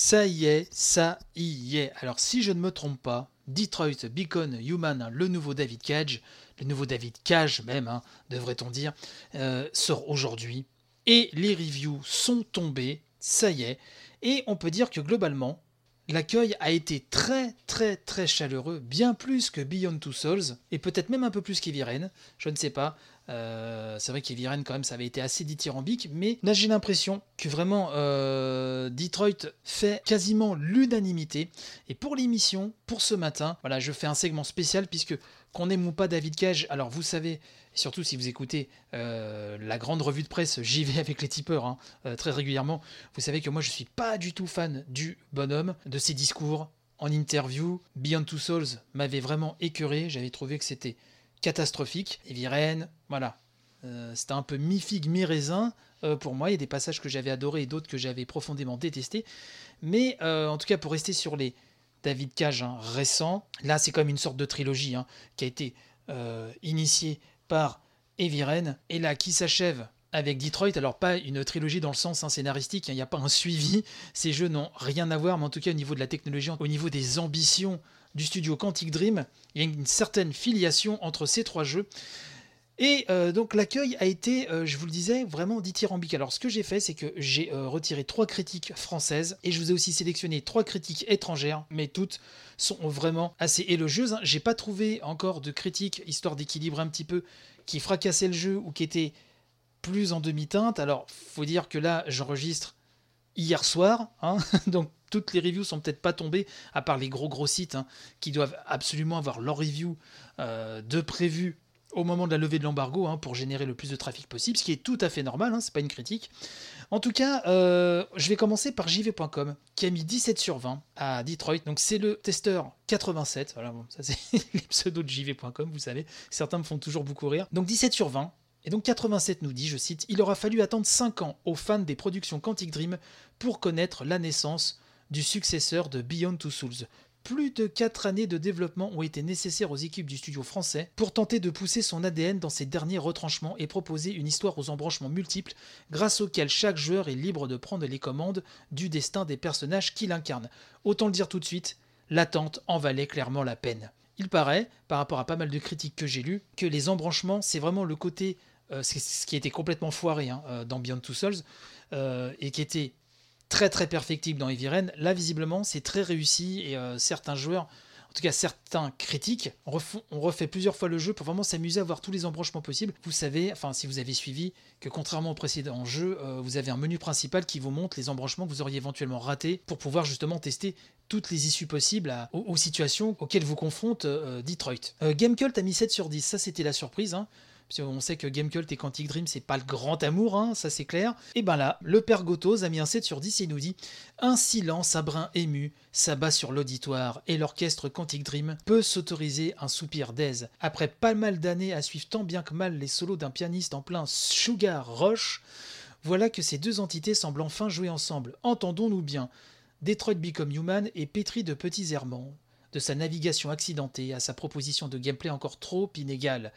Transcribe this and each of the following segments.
Ça y est, ça y est. Alors si je ne me trompe pas, Detroit Beacon Human, le nouveau David Cage, le nouveau David Cage même, hein, devrait-on dire, euh, sort aujourd'hui. Et les reviews sont tombées, ça y est. Et on peut dire que globalement, l'accueil a été très très très chaleureux, bien plus que Beyond Two Souls, et peut-être même un peu plus qu'Eviren, je ne sais pas. Euh, c'est vrai qu'Eviren, quand même, ça avait été assez dithyrambique, mais là, j'ai l'impression que vraiment euh, Detroit fait quasiment l'unanimité. Et pour l'émission, pour ce matin, voilà, je fais un segment spécial puisque qu'on aime ou pas David Cage, alors vous savez, surtout si vous écoutez euh, la grande revue de presse, j'y vais avec les tipeurs hein, très régulièrement, vous savez que moi je suis pas du tout fan du bonhomme, de ses discours en interview. Beyond Two Souls m'avait vraiment écœuré, j'avais trouvé que c'était catastrophique. Et Viren, voilà. Euh, c'était un peu mi-figue, mi-raisin euh, pour moi. Il y a des passages que j'avais adorés et d'autres que j'avais profondément détestés. Mais euh, en tout cas, pour rester sur les David Cage hein, récents, là c'est comme une sorte de trilogie hein, qui a été initiée par Eviren et là qui s'achève avec Detroit, alors pas une trilogie dans le sens hein, scénaristique, il n'y a pas un suivi, ces jeux n'ont rien à voir, mais en tout cas au niveau de la technologie, au niveau des ambitions du studio Quantic Dream. Il y a une certaine filiation entre ces trois jeux. Et euh, donc l'accueil a été, euh, je vous le disais, vraiment dithyrambique. Alors ce que j'ai fait, c'est que j'ai euh, retiré trois critiques françaises et je vous ai aussi sélectionné trois critiques étrangères, mais toutes sont vraiment assez élogieuses. Hein. J'ai pas trouvé encore de critiques, histoire d'équilibrer un petit peu, qui fracassaient le jeu ou qui étaient plus en demi-teinte. Alors faut dire que là, j'enregistre hier soir, hein. donc toutes les reviews sont peut-être pas tombées, à part les gros gros sites hein, qui doivent absolument avoir leur review euh, de prévu au moment de la levée de l'embargo hein, pour générer le plus de trafic possible, ce qui est tout à fait normal, hein, c'est pas une critique. En tout cas, euh, je vais commencer par jv.com qui a mis 17 sur 20 à Detroit. Donc c'est le testeur 87. Voilà, bon, ça c'est les pseudos de jv.com, vous savez. Certains me font toujours beaucoup rire. Donc 17 sur 20. Et donc 87 nous dit, je cite, Il aura fallu attendre 5 ans aux fans des productions Quantic Dream pour connaître la naissance du successeur de Beyond Two Souls. Plus de 4 années de développement ont été nécessaires aux équipes du studio français pour tenter de pousser son ADN dans ses derniers retranchements et proposer une histoire aux embranchements multiples grâce auxquels chaque joueur est libre de prendre les commandes du destin des personnages qu'il incarne. Autant le dire tout de suite, l'attente en valait clairement la peine. Il paraît, par rapport à pas mal de critiques que j'ai lues, que les embranchements, c'est vraiment le côté, euh, ce qui était complètement foiré hein, euh, dans Beyond Two Souls, euh, et qui était très très perfectible dans Eviren. Là, visiblement, c'est très réussi et euh, certains joueurs, en tout cas certains critiques, on, refait plusieurs fois le jeu pour vraiment s'amuser à voir tous les embranchements possibles. Vous savez, enfin, si vous avez suivi, que contrairement au précédent jeu, euh, vous avez un menu principal qui vous montre les embranchements que vous auriez éventuellement ratés pour pouvoir justement tester toutes les issues possibles aux, situations auxquelles vous confronte euh, Detroit. Gamecult a mis 7 sur 10, ça c'était la surprise. Hein. On sait que Gamecult et Quantic Dream, c'est pas le grand amour, hein, ça c'est clair. Et ben là, le père Gotos a mis un 7 sur 10 et nous dit Un silence à brin ému s'abat sur l'auditoire et l'orchestre Quantic Dream peut s'autoriser un soupir d'aise. Après pas mal d'années à suivre tant bien que mal les solos d'un pianiste en plein Sugar Rush, voilà que ces deux entités semblent enfin jouer ensemble. Entendons-nous bien. Detroit Become Human est pétri de petits errements de sa navigation accidentée à sa proposition de gameplay encore trop inégale.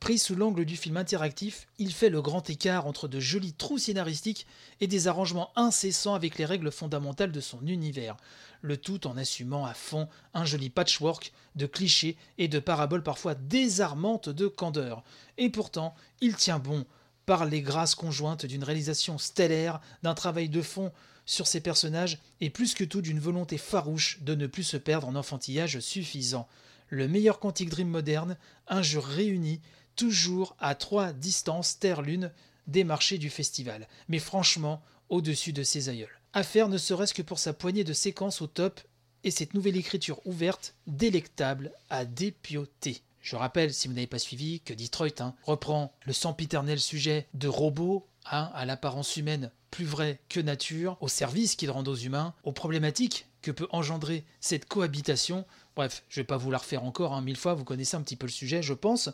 Pris sous l'angle du film interactif, il fait le grand écart entre de jolis trous scénaristiques et des arrangements incessants avec les règles fondamentales de son univers, le tout en assumant à fond un joli patchwork de clichés et de paraboles parfois désarmantes de candeur. Et pourtant, il tient bon par les grâces conjointes d'une réalisation stellaire, d'un travail de fond sur ses personnages et plus que tout d'une volonté farouche de ne plus se perdre en enfantillage suffisant. Le meilleur Quantic Dream moderne, un jeu réuni toujours à trois distances Terre-Lune des marchés du festival, mais franchement au-dessus de ses aïeuls. À faire ne serait-ce que pour sa poignée de séquences au top et cette nouvelle écriture ouverte, délectable à dépioter. Je rappelle, si vous n'avez pas suivi, que Detroit hein, reprend le sempiternel sujet de robots à l'apparence humaine plus vrai que nature, au service qu'il rend aux humains, aux problématiques que peut engendrer cette cohabitation Bref, je ne vais pas vous la refaire encore hein, mille fois, vous connaissez un petit peu le sujet, je pense.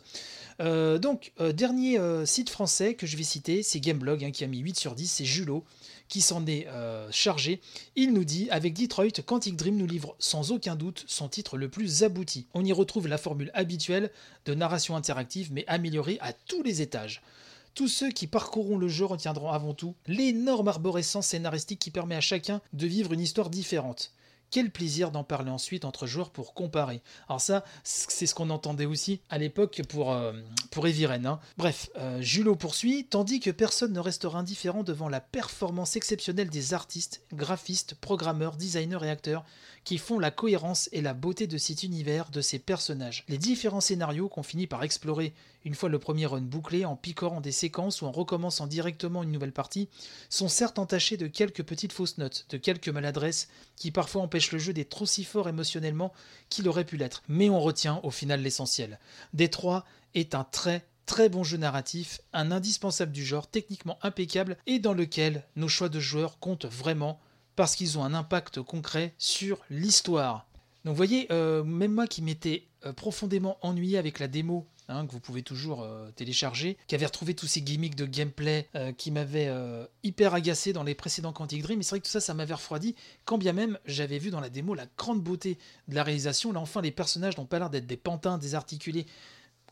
Euh, donc, euh, dernier euh, site français que je vais citer, c'est Gameblog, hein, qui a mis 8 sur 10, c'est Julot qui s'en est chargé. Il nous dit Avec Detroit, Quantic Dream nous livre sans aucun doute son titre le plus abouti. On y retrouve la formule habituelle de narration interactive, mais améliorée à tous les étages. Tous ceux qui parcourront le jeu retiendront avant tout l'énorme arborescence scénaristique qui permet à chacun de vivre une histoire différente. Quel plaisir d'en parler ensuite entre joueurs pour comparer. Alors ça, c'est ce qu'on entendait aussi à l'époque pour, euh, pour Eviren. Hein. Bref, euh, Julot poursuit, tandis que personne ne restera indifférent devant la performance exceptionnelle des artistes, graphistes, programmeurs, designers et acteurs font la cohérence et la beauté de cet univers, de ces personnages. Les différents scénarios qu'on finit par explorer une fois le premier run bouclé, en picorant des séquences ou en recommençant directement une nouvelle partie, sont certes entachés de quelques petites fausses notes, de quelques maladresses qui parfois empêchent le jeu d'être aussi fort émotionnellement qu'il aurait pu l'être. Mais on retient au final l'essentiel. Détroit est un très très bon jeu narratif, un indispensable du genre, techniquement impeccable et dans lequel nos choix de joueurs comptent vraiment parce qu'ils ont un impact concret sur l'histoire. Donc vous voyez, euh, même moi qui m'étais euh, profondément ennuyé avec la démo Hein, que vous pouvez toujours euh, télécharger, qui avait retrouvé tous ces gimmicks de gameplay qui m'avaient hyper agacé dans les précédents Quantic Dream. Et c'est vrai que tout ça, ça m'avait refroidi, quand bien même j'avais vu dans la démo la grande beauté de la réalisation. Là, enfin, les personnages n'ont pas l'air d'être des pantins désarticulés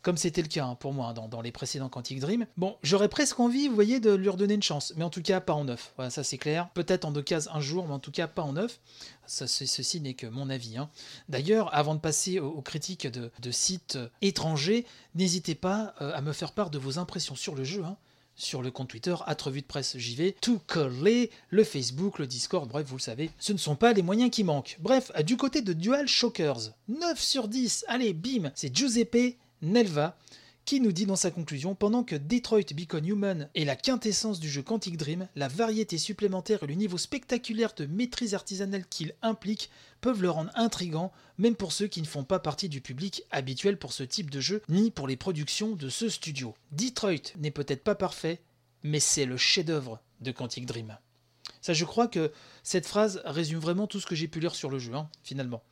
comme c'était le cas hein, pour moi hein, dans, les précédents Quantic Dream. Bon, j'aurais presque envie, vous voyez, de lui redonner une chance, mais en tout cas pas en neuf. Voilà, ça c'est clair. Peut-être en deux cases un jour, mais en tout cas pas en neuf. Ça, ceci n'est que mon avis. Hein. D'ailleurs, avant de passer aux, critiques de, sites étrangers, n'hésitez pas euh, à me faire part de vos impressions sur le jeu sur le compte Twitter, à Revue de Presse JV, tout coller, le Facebook, le Discord, bref, vous le savez, ce ne sont pas les moyens qui manquent. Bref, du côté de Dual Shockers, 9 sur 10, allez, bim, c'est Giuseppe Nelva, qui nous dit dans sa conclusion Pendant que Detroit Become Human est la quintessence du jeu Quantic Dream, la variété supplémentaire et le niveau spectaculaire de maîtrise artisanale qu'il implique peuvent le rendre intrigant, même pour ceux qui ne font pas partie du public habituel pour ce type de jeu, ni pour les productions de ce studio. Detroit n'est peut-être pas parfait, mais c'est le chef-d'œuvre de Quantic Dream. Je crois que cette phrase résume vraiment tout ce que j'ai pu lire sur le jeu, hein, finalement.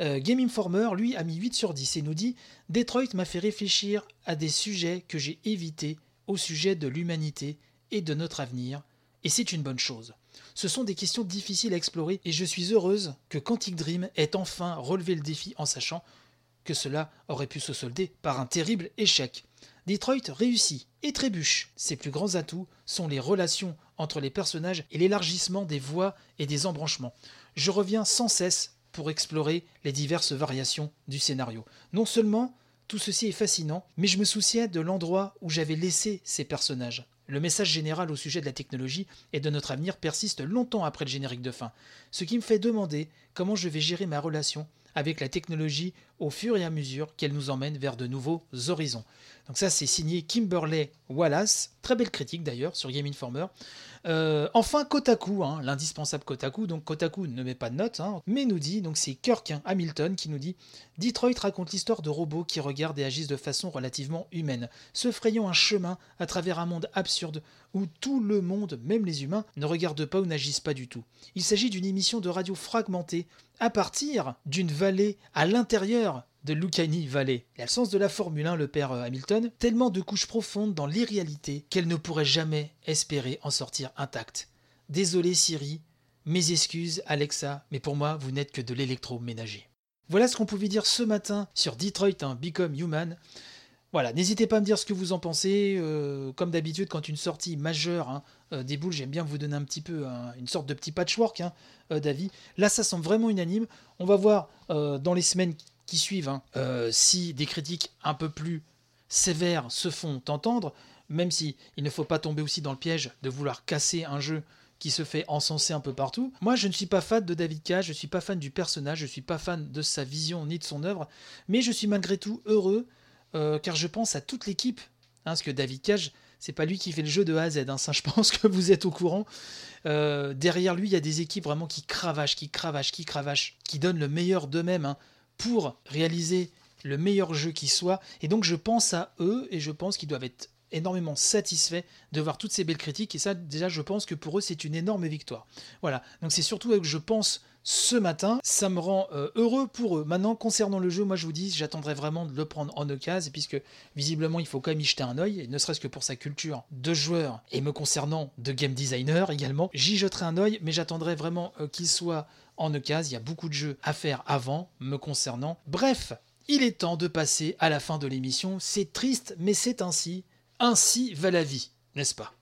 Euh, Game Informer, lui, a mis 8 sur 10 et nous dit Detroit m'a fait réfléchir à des sujets que j'ai évités au sujet de l'humanité et de notre avenir, et c'est une bonne chose. Ce sont des questions difficiles à explorer et je suis heureuse que Quantic Dream ait enfin relevé le défi en sachant que cela aurait pu se solder par un terrible échec. Detroit réussit et trébuche. Ses plus grands atouts sont les relations entre les personnages et l'élargissement des voies et des embranchements. Je reviens sans cesse pour explorer les diverses variations du scénario. Non seulement tout ceci est fascinant, mais je me souciais de l'endroit où j'avais laissé ces personnages. Le message général au sujet de la technologie et de notre avenir persiste longtemps après le générique de fin, ce qui me fait demander comment je vais gérer ma relation avec la technologie au fur et à mesure qu'elle nous emmène vers de nouveaux horizons. Donc ça c'est signé Kimberley Wallace, très belle critique d'ailleurs sur Game Informer. Euh, enfin Kotaku, hein, l'indispensable Kotaku, donc Kotaku ne met pas de notes, hein, mais nous dit, donc c'est Kirk Hamilton qui nous dit Detroit raconte l'histoire de robots qui regardent et agissent de façon relativement humaine, se frayant un chemin à travers un monde absurde où tout le monde, même les humains, ne regarde pas ou n'agissent pas du tout. Il s'agit d'une émission de radio fragmentée à partir d'une vallée à l'intérieur de Lucani Valley. Il a sens de la Formule 1, le père euh, Hamilton, tellement de couches profondes dans l'irréalité qu'elle ne pourrait jamais espérer en sortir intacte. Désolé Siri, mes excuses Alexa, mais pour moi vous n'êtes que de l'électroménager. Voilà ce qu'on pouvait dire ce matin sur Detroit hein, Become Human. Voilà, n'hésitez pas à me dire ce que vous en pensez. Euh, comme d'habitude, quand une sortie majeure hein, euh, déboule, j'aime bien vous donner un petit peu une sorte de petit patchwork hein, d'avis. Là, ça semble vraiment unanime. On va voir dans les semaines qui suivent, hein. euh, si des critiques un peu plus sévères se font entendre, même si il ne faut pas tomber aussi dans le piège de vouloir casser un jeu qui se fait encenser un peu partout. Moi, je ne suis pas fan de David Cage, je ne suis pas fan du personnage, je ne suis pas fan de sa vision ni de son œuvre, mais je suis malgré tout heureux euh, car je pense à toute l'équipe, hein, parce que David Cage, c'est pas lui qui fait le jeu de A à Z, hein, je pense que vous êtes au courant. Euh, derrière lui, il y a des équipes vraiment qui cravachent, qui cravachent, qui cravachent, qui donnent le meilleur d'eux-mêmes pour réaliser le meilleur jeu qui soit. Et donc je pense à eux et je pense qu'ils doivent être énormément satisfaits de voir toutes ces belles critiques. Et ça, déjà, je pense que pour eux, c'est une énorme victoire. Voilà. Donc c'est surtout que je pense ce matin. Ça me rend euh, heureux pour eux. Maintenant, concernant le jeu, moi je vous dis, j'attendrai vraiment de le prendre en occasion, puisque visiblement il faut quand même y jeter un oeil, ne serait-ce que pour sa culture de joueur et me concernant de game designer également. J'y jeterai un oeil, mais j'attendrai vraiment euh, qu'il soit en occasion. Il y a beaucoup de jeux à faire avant, me concernant. Bref, il est temps de passer à la fin de l'émission. C'est triste, mais c'est ainsi. Ainsi va la vie. n'est-ce pas?